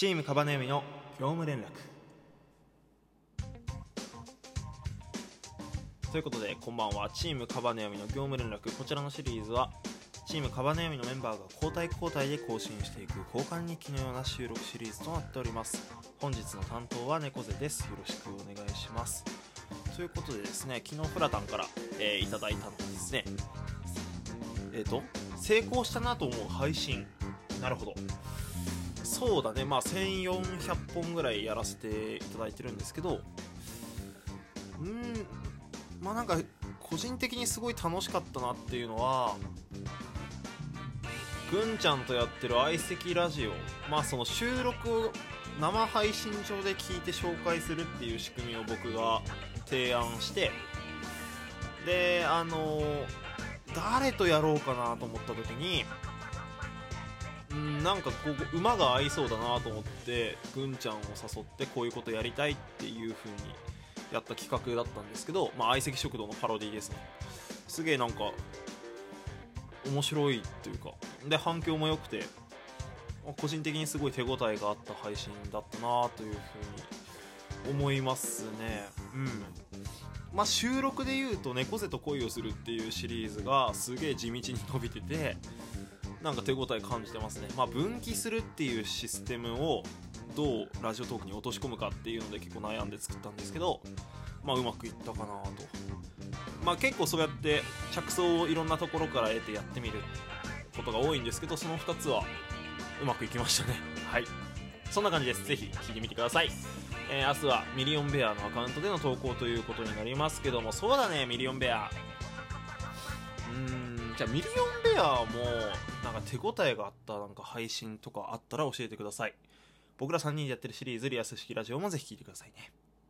チームカバネミの業務連絡。ということでこんばんは。チームカバネミの業務連絡。こちらのシリーズはチームカバネミのメンバーが交代交代で更新していく交換日記のような収録シリーズとなっております。本日の担当は猫背です。よろしくお願いします。ということでですね昨日フラタンから、えーいただいたのですね。えっ、と成功したなと思う配信。なるほど。そうだね。まあ1400本ぐらいやらせていただいてるんですけど。うん。まあなんか個人的にすごい楽しかったなっていうのはぐんちゃんとやってる相席ラジオ。まあその収録を生配信上で聞いて紹介するっていう仕組みを僕が提案して。であの誰とやろうかなと思った時にうんなんかこう馬が合いそうだなと思ってぐんちゃんを誘ってこういうことやりたいっていう風にやった企画だったんですけど、まあ、相席食堂のパロディですね。すげえなんか面白いっていうか。で反響も良くてま個人的にすごい手応えがあった配信だったなという風に思いますね。うん。まあ収録で言うと「猫背と恋をする」っていうシリーズがすげえ地道に伸びててなんか手応え感じてますね、まあ、分岐するっていうシステムをどうラジオトークに落とし込むかっていうので結構悩んで作ったんですけど、まあ、うまくいったかなと、まあ、結構そうやって着想をいろんなところから得てやってみることが多いんですけどその2つはうまくいきましたね。はい。そんな感じです。ぜひ聞いてみてください。えー明日はミリオンベアのアカウントでの投稿ということになりますけどもそうだねミリオンベア。うーんじゃあミリオンベアもな手応えがあったなんか配信とかあったら教えてください。僕ら3人でやってるシリーズリアス式ラジオもぜひ聴いてくださいね。